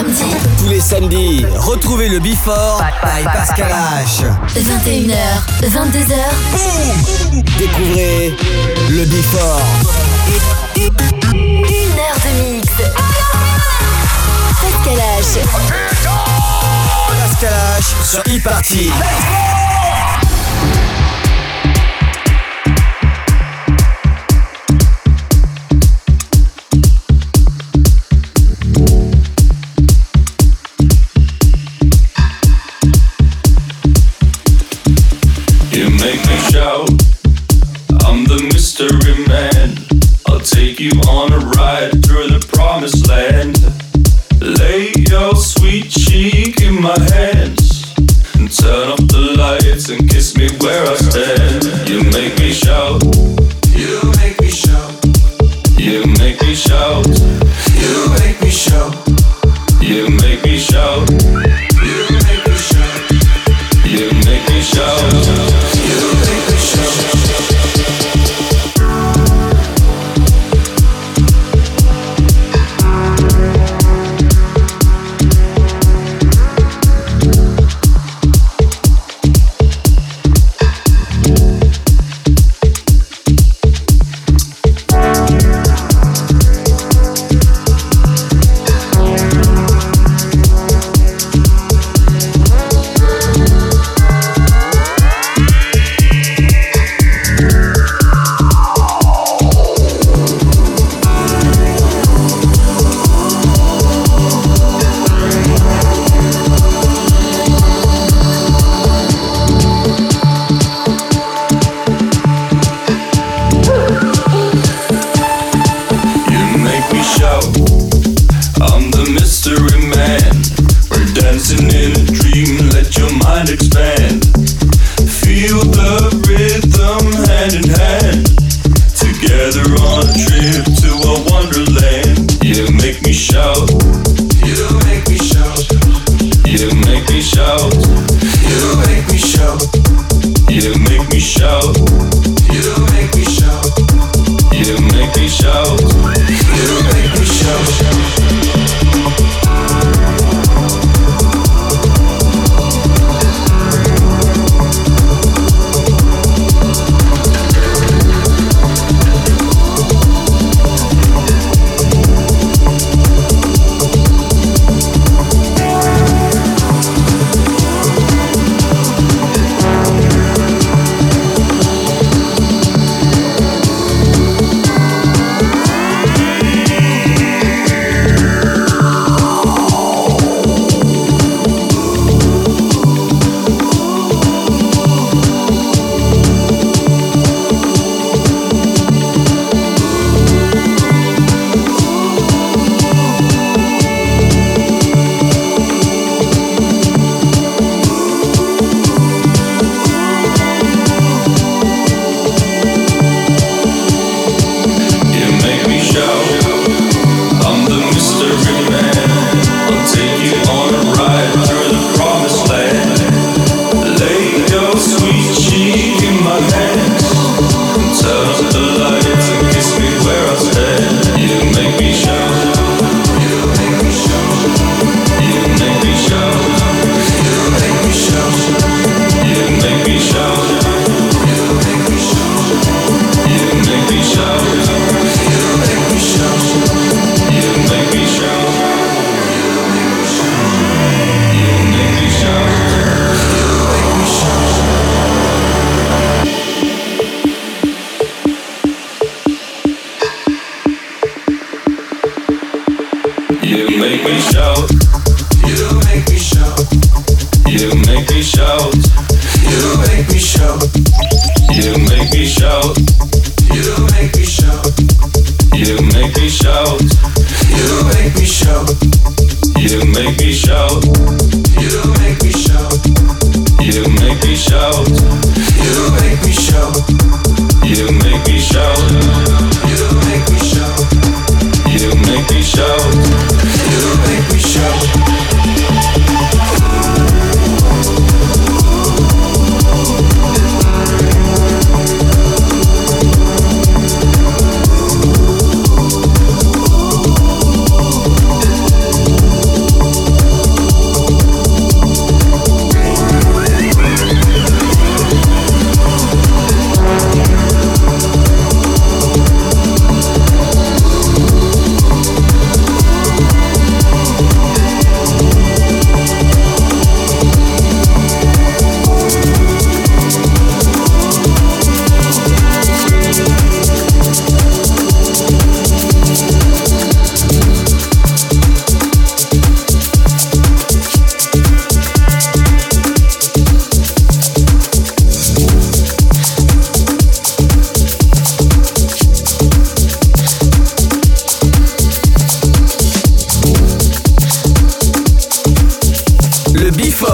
Tous les samedis, retrouvez le Before by Pascal H. 21h, 22h. Découvrez le Before. Une heure de mix. Pascal H. Pascal H sur e-party. Let's go you on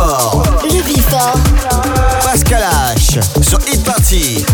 Before. Le Before. Pascal H. Sur Hit Party.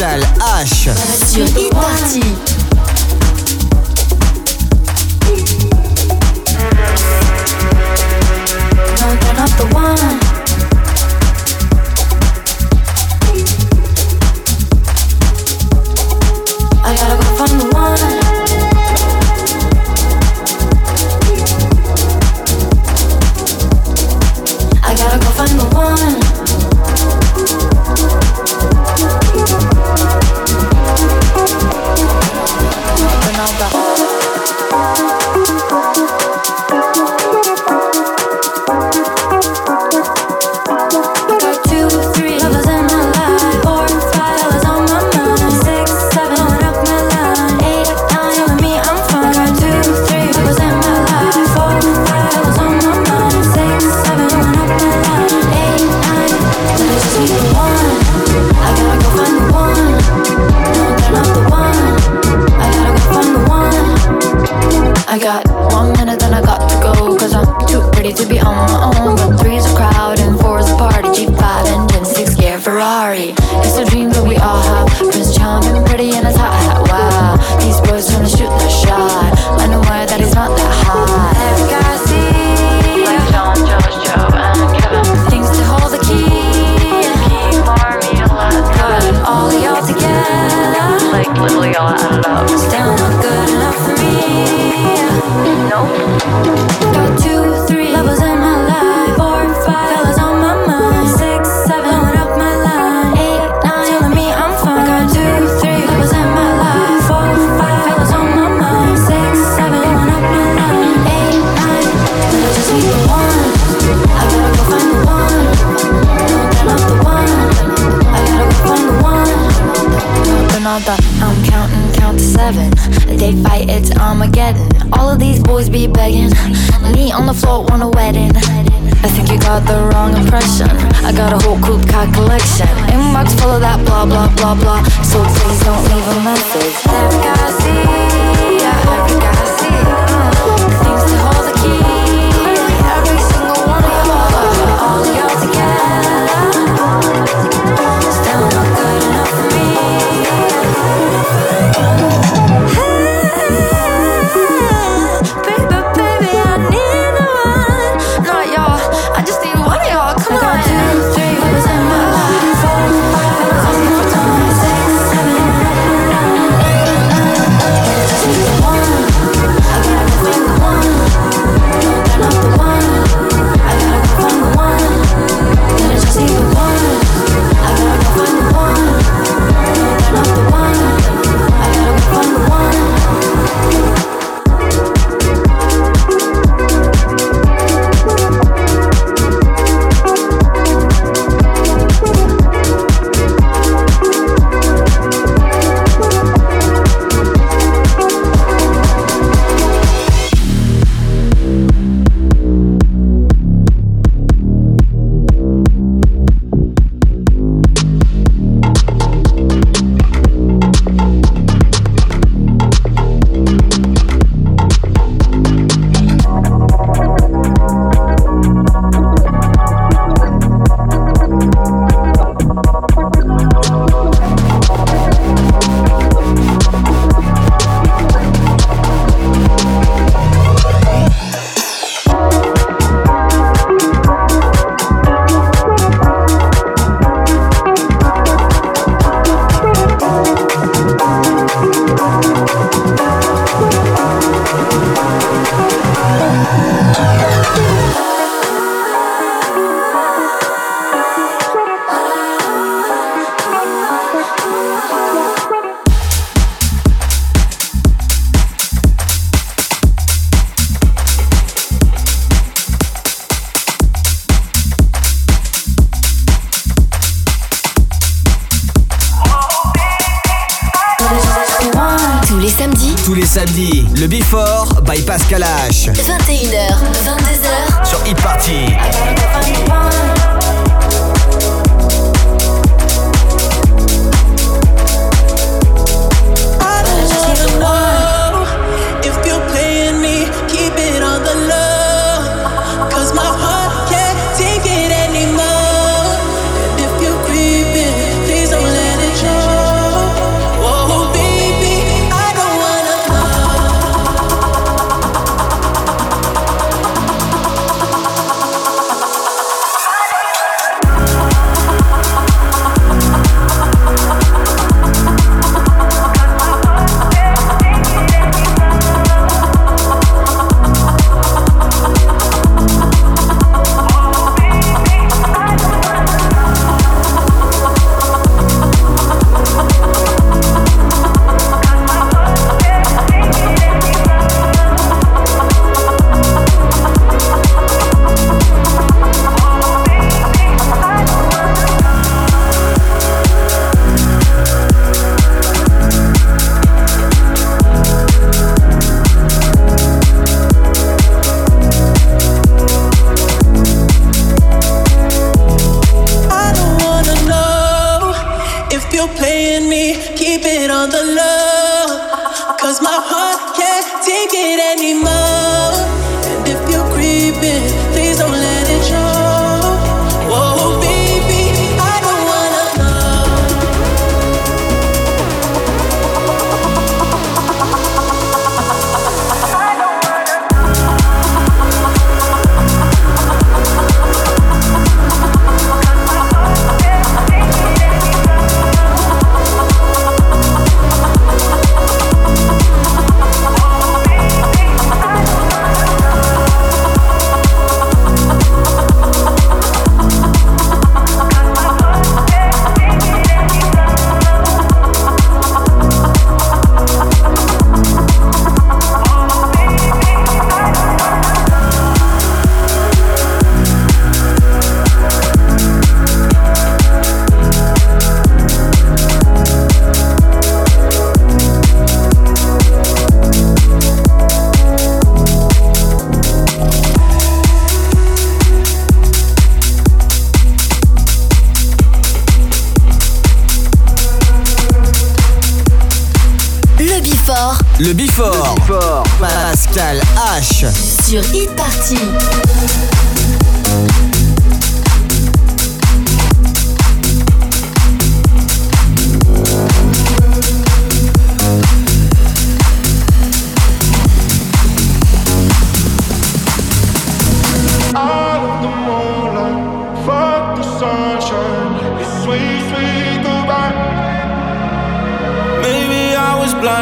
Pascal H. got a whole cool car collection. Inbox full of that blah blah blah blah. So please don't leave a message.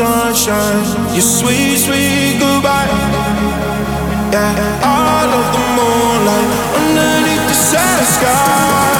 Sunshine. Your sweet, sweet goodbye. Yeah, all of the moonlight underneath the sad sky.